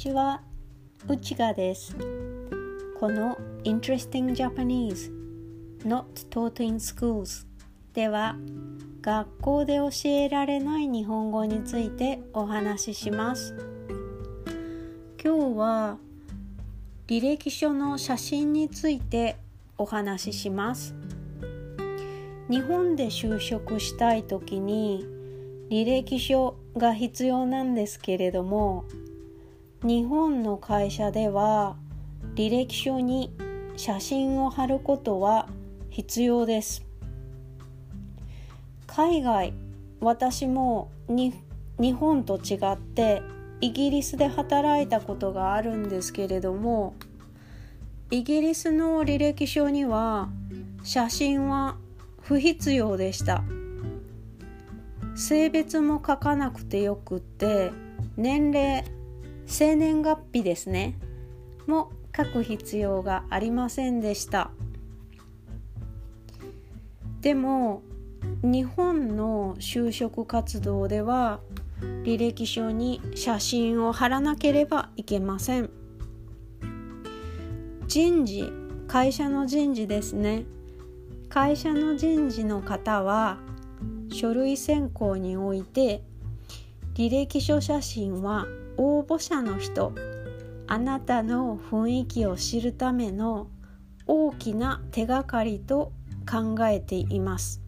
ちは、内賀です。この Interesting Japanese Not Taught in Schools では学校で教えられない日本語についてお話しします。今日は履歴書の写真についてお話しします。日本で就職したい時に履歴書が必要なんですけれども日本の会社では履歴書に写真を貼ることは必要です。海外私も日本と違ってイギリスで働いたことがあるんですけれどもイギリスの履歴書には写真は不必要でした。性別も書かなくてよくって年齢生年月日ですね。も書く必要がありませんでした。でも日本の就職活動では履歴書に写真を貼らなければいけません。人事会社の人事ですね。会社の人事の方は書類選考において履歴書写真は応募者の人。あなたの雰囲気を知るための大きな手がかりと考えています。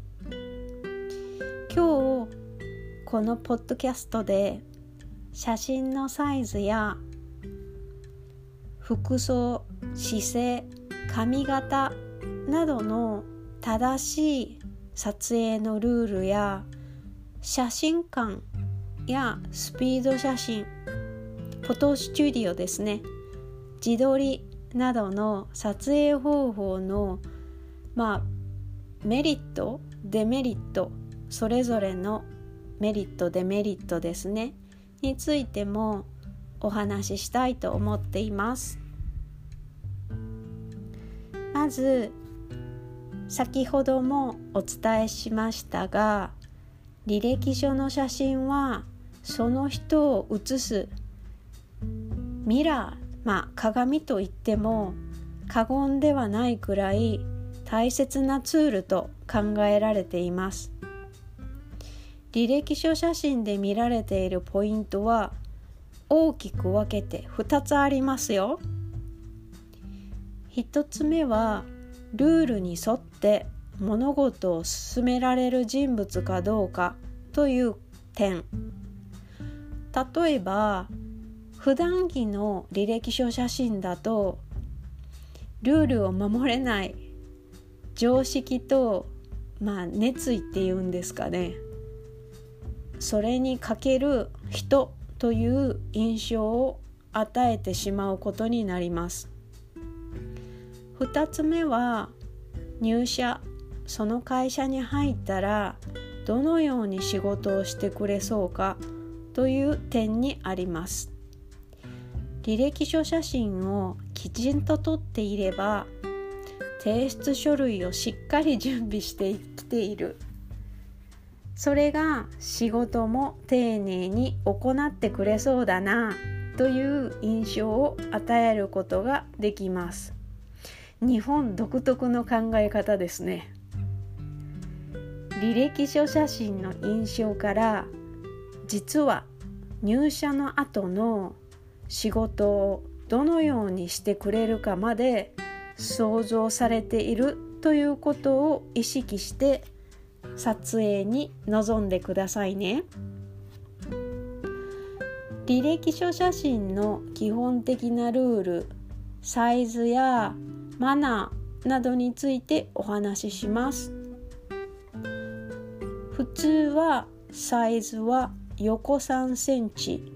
今日このポッドキャストで写真のサイズや服装姿勢髪型などの正しい撮影のルールや写真館やスピード写真フォトスチュディオですね。自撮りなどの撮影方法のまあメリットデメリットそれぞれのメリットデメリットですね。についてもお話ししたいと思っています。まず先ほどもお伝えしましたが履歴書の写真はその人を写すミラーまあ鏡といっても過言ではないくらい大切なツールと考えられています。履歴書写真で見られているポイントは大きく分けて2つありますよ。1つ目はルールに沿って物事を進められる人物かどうかという点。例えば普段着の履歴書写真だとルールを守れない常識とまあ熱意っていうんですかね。それに欠ける人という印象を与えてしまうことになります。2つ目は入社その会社に入ったらどのように仕事をしてくれそうかという点にあります。履歴書写真をきちんと撮っていれば提出書類をしっかり準備してきている。それが仕事も丁寧に行ってくれそうだなという印象を与えることができます。日本独特の考え方ですね。履歴書写真の印象から実は入社の後の仕事をどのようにしてくれるかまで想像されているということを意識して撮影に臨んでくださいね。履歴書写真の基本的なルールサイズやマナーなどについてお話しします。普通はサイズは横3センチ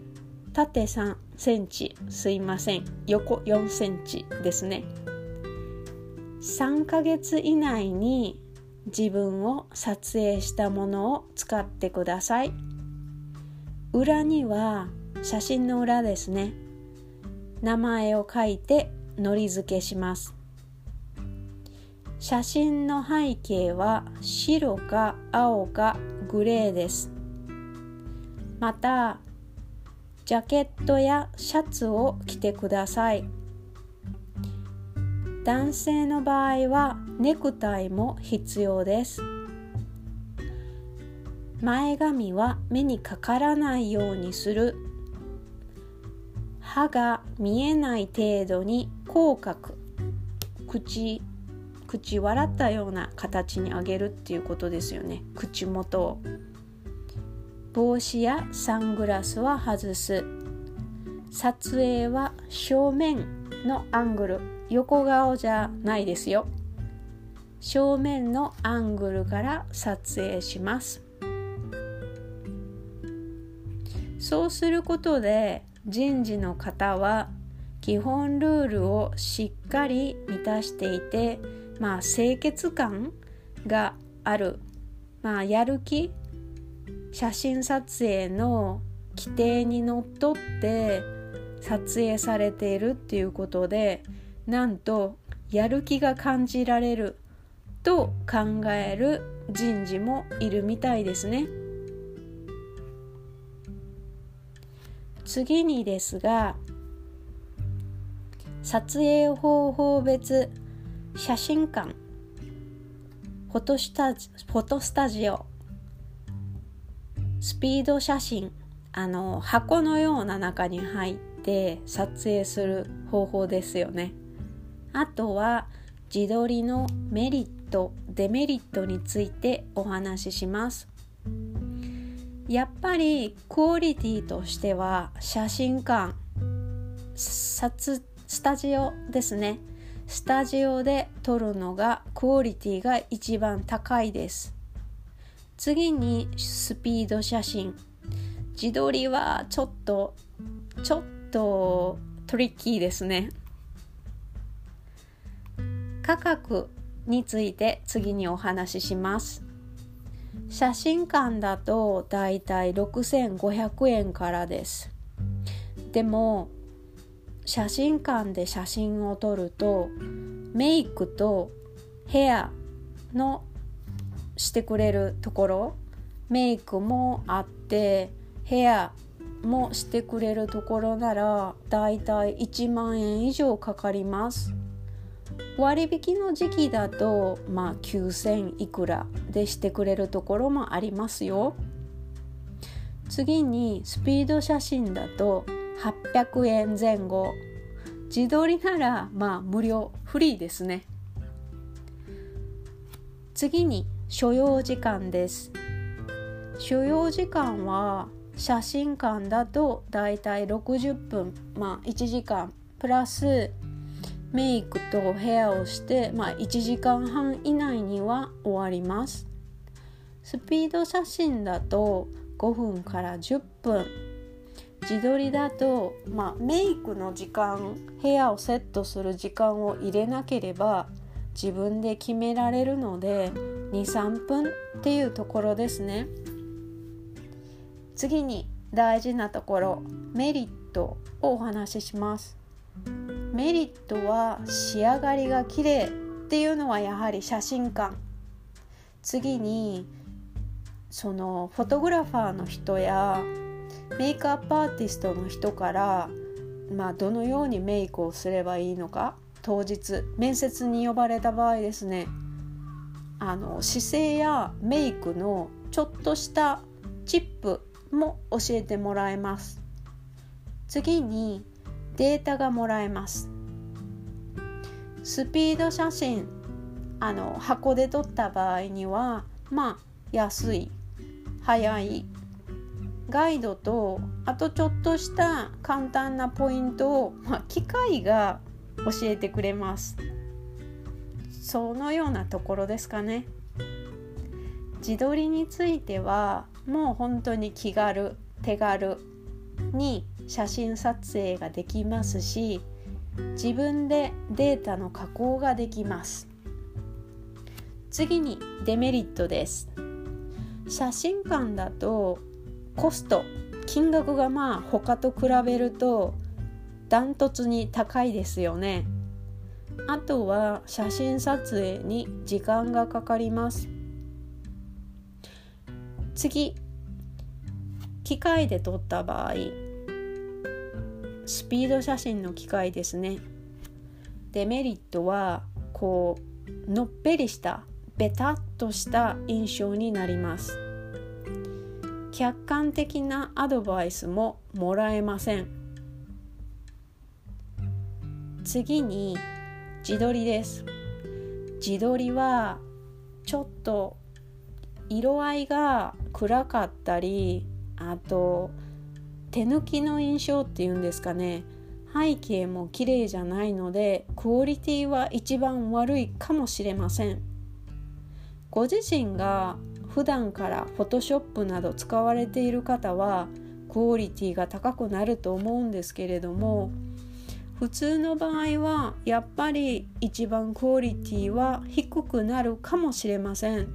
縦3センチすいません。横4センチですね。3ヶ月以内に自分を撮影したものを使ってください。裏には写真の裏ですね。名前を書いてのり付けします。写真の背景は白か青かグレーです。またジャケットやシャツを着てください。男性の場合はネクタイも必要です。前髪は目にかからないようにする。歯が見えない程度に口角口口笑ったような形に上げるっていうことですよね。口元を。帽子やサングラスは外す。撮影は正面のアングル。横顔じゃないですよ。正面のアングルから撮影します。そうすることで人事の方は基本ルールをしっかり満たしていてまあ清潔感がある。まあやる気写真撮影の規定にのっとって撮影されているっていうことでなんとやる気が感じられると考える人事もいるみたいですね。次にですが撮影方法別写真館フォトスタジフォトスタジオスピード写真あの箱のような中に入って撮影する方法ですよね。あとは自撮りのメリットデメリットについてお話しします。やっぱりクオリティとしては写真館撮スタジオですね。スタジオで撮るのがクオリティが一番高いです。次にスピード写真自撮りはちょっとちょっとトリッキーですね。価格について次にお話しします。写真館だとだいたい6500円からです。でも写真館で写真を撮るとメイクとヘアのしてくれるところメイクもあってヘアもしてくれるところならだいたい1万円以上かかります。割引の時期だとまあ9000いくらでしてくれるところもありますよ。次にスピード写真だと800円前後。自撮りならまあ無料フリーですね。次に所要時間です。所要時間は写真館だとだいたい60分。まあ1時間。プラスメイクとヘアをして、まあ、1時間半以内には終わります。スピード写真だと5分から10分。自撮りだと、まあ、メイクの時間ヘアをセットする時間を入れなければ自分で決められるので23分っていうところですね。次に大事なところメリットをお話しします。メリットは仕上がりが綺麗っていうのはやはり写真館次にそのフォトグラファーの人やメイクアップアーティストの人からまあどのようにメイクをすればいいのか。当日面接に呼ばれた場合ですね。あの姿勢やメイクのちょっとしたチップも教えてもらえます。次にデータがもらえます。スピード写真あの箱で撮った場合にはまあ安い早いガイドとあとちょっとした簡単なポイントを、まあ、機械が教えてくれます。そのようなところですかね。自撮りについてはもう本当に気軽手軽に写真撮影ができますし自分でデータの加工ができます。次にデメリットです。写真館だとコスト金額がまあ他と比べるとダントツに高いですよね。あとは写真撮影に時間がかかります。次機械で撮った場合スピード写真の機械ですね。デメリットはこうのっぺりしたベタっとした印象になります。客観的なアドバイスももらえません。次に自撮りです。自撮りはちょっと色合いが暗かったりあと手抜きの印象っていうんですかね。背景も綺麗じゃないのでクオリティは一番悪いかもしれません。ご自身が普段からフォトショップなど使われている方はクオリティが高くなると思うんですけれども普通の場合はやっぱり一番クオリティは低くなるかもしれません。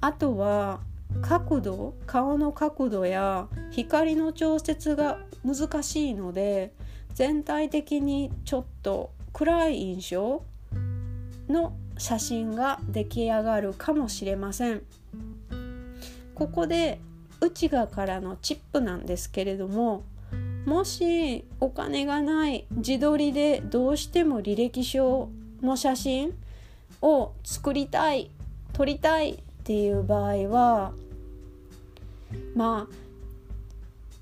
あとは角度顔の角度や光の調節が難しいので全体的にちょっと暗い印象の写真が出来上がるかもしれません。ここで内側からのチップなんですけれどももしお金がない自撮りでどうしても履歴書の写真を作りたい撮りたいっていう場合はまあ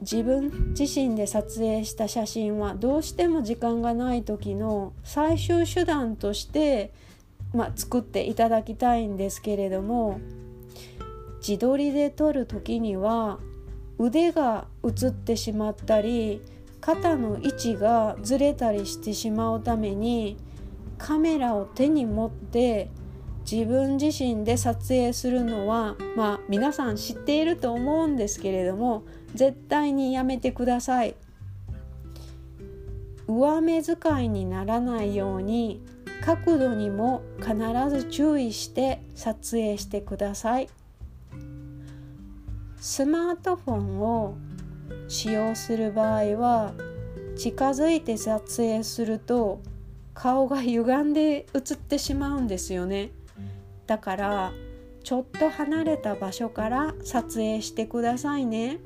自分自身で撮影した写真はどうしても時間がない時の最終手段として、まあ、作っていただきたいんですけれども自撮りで撮る時には腕が映ってしまったり肩の位置がずれたりしてしまうためにカメラを手に持って自分自身で撮影するのはまあ皆さん知っていると思うんですけれども絶対にやめてください。上目遣いにならないように角度にも必ず注意して撮影してください。スマートフォンを使用する場合は近づいて撮影すると顔が歪んで映ってしまうんですよね。だからちょっと離れた場所から撮影してくださいね。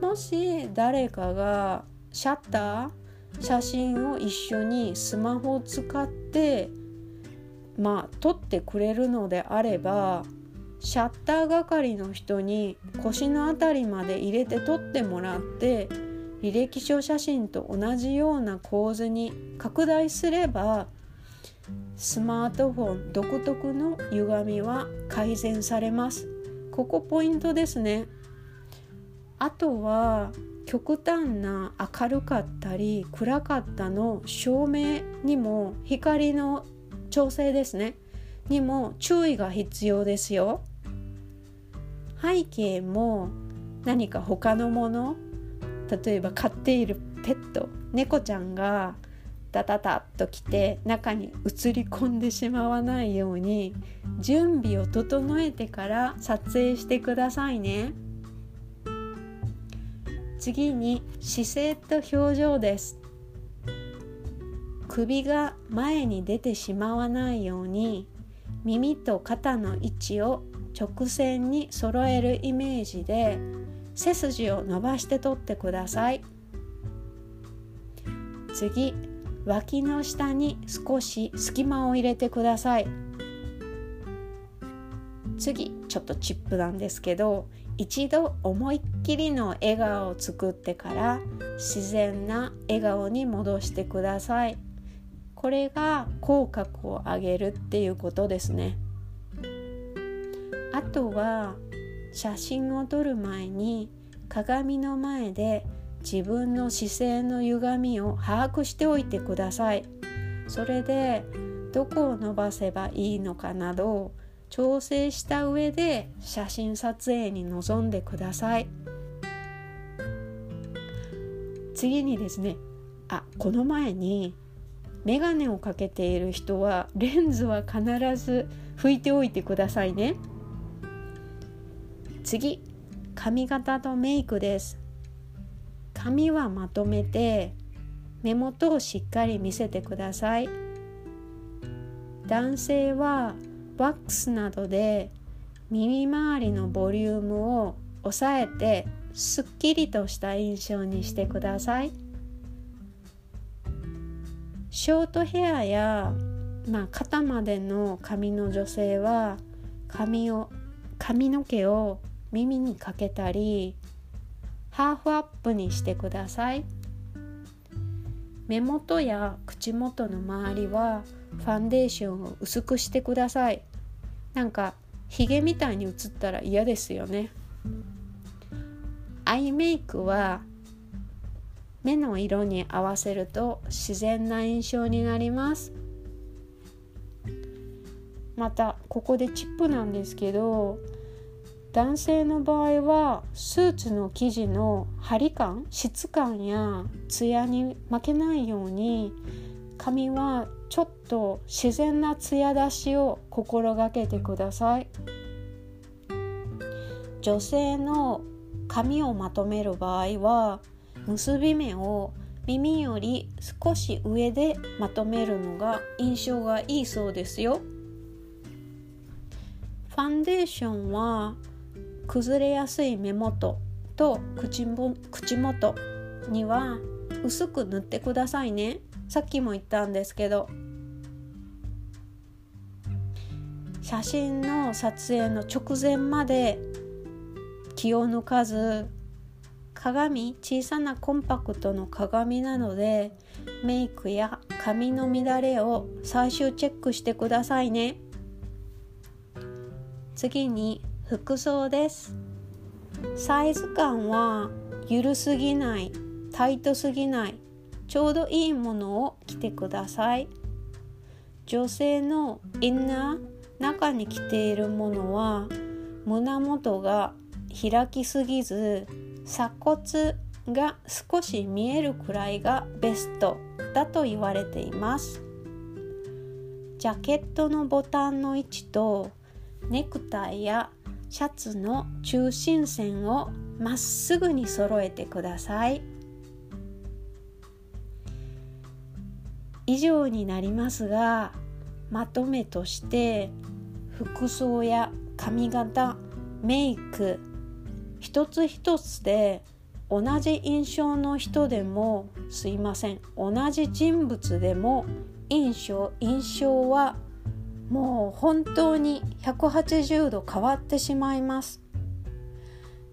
もし誰かがシャッター写真を一緒にスマホを使ってまあ撮ってくれるのであればシャッター係の人に腰の辺りまで入れて撮ってもらって履歴書写真と同じような構図に拡大すればスマートフォン独特の歪みは改善されます。ここポイントですね。あとは極端な明るかったり暗かったの照明にも光の調整ですね。にも注意が必要ですよ。背景も何か他のもの例えば飼っているペット猫ちゃんがダダダッと来て中に映り込んでしまわないように準備を整えてから撮影してくださいね。次に姿勢と表情です。首が前に出てしまわないように耳と肩の位置を直線に揃えるイメージで背筋を伸ばして取ってください。次脇の下に少し隙間を入れてください。次ちょっとチップなんですけど一度思いっきりの笑顔を作ってから自然な笑顔に戻してください。これが口角を上げるっていうことですね。とは写真を撮る前に鏡の前で自分の姿勢の歪みを把握しておいてください。それでどこを伸ばせばいいのかなど調整した上で写真撮影に臨んでください。次にですねあこの前にメガネをかけている人はレンズは必ず拭いておいてくださいね。次。髪型とメイクです。髪はまとめて目元をしっかり見せてください。男性はワックスなどで耳周りのボリュームを抑えてすっきりとした印象にしてください。ショートヘアや、まあ、肩までの髪の女性は髪を髪の毛を耳にかけたりハーフアップにしてください。目元や口元の周りはファンデーションを薄くしてください。なんかヒゲみたいに映ったら嫌ですよね。アイメイクは目の色に合わせると自然な印象になります。またここでチップなんですけど男性の場合はスーツの生地の張り感質感やツヤに負けないように髪はちょっと自然なツヤ出しを心がけてください。女性の髪をまとめる場合は結び目を耳より少し上でまとめるのが印象がいいそうですよ。ファンデーションは崩れやすい目元と口も口元には薄く塗ってくださいね。さっきも言ったんですけど。写真の撮影の直前まで気を抜かず鏡小さなコンパクトの鏡なのでメイクや髪の乱れを最終チェックしてくださいね。次に服装です。サイズ感は緩すぎないタイトすぎないちょうどいいものを着てください。女性のインナー中に着ているものは胸元が開きすぎず鎖骨が少し見えるくらいがベストだと言われています。ジャケットのボタンの位置とネクタイやシャツの中心線をまっすぐに揃えてください。以上になりますがまとめとして服装や髪型メイク一つ一つで同じ印象の人でもすいません同じ人物でも印象印象はもう本当に180度変わってしまいます。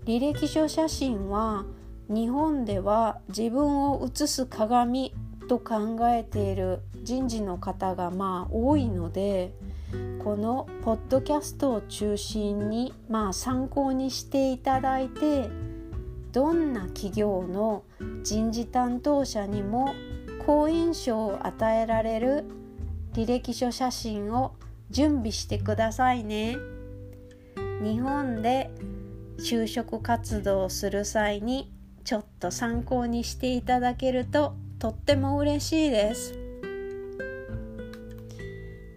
履歴書写真は日本では自分を映す鏡と考えている人事の方がまあ多いのでこのポッドキャストを中心にまあ参考にしていただいてどんな企業の人事担当者にも好印象を与えられる履歴書写真を準備してくださいね。日本で就職活動をする際にちょっと参考にしていただけるととっても嬉しいです。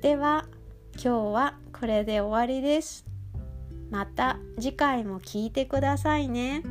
では今日はこれで終わりです。また次回も聞いてくださいね。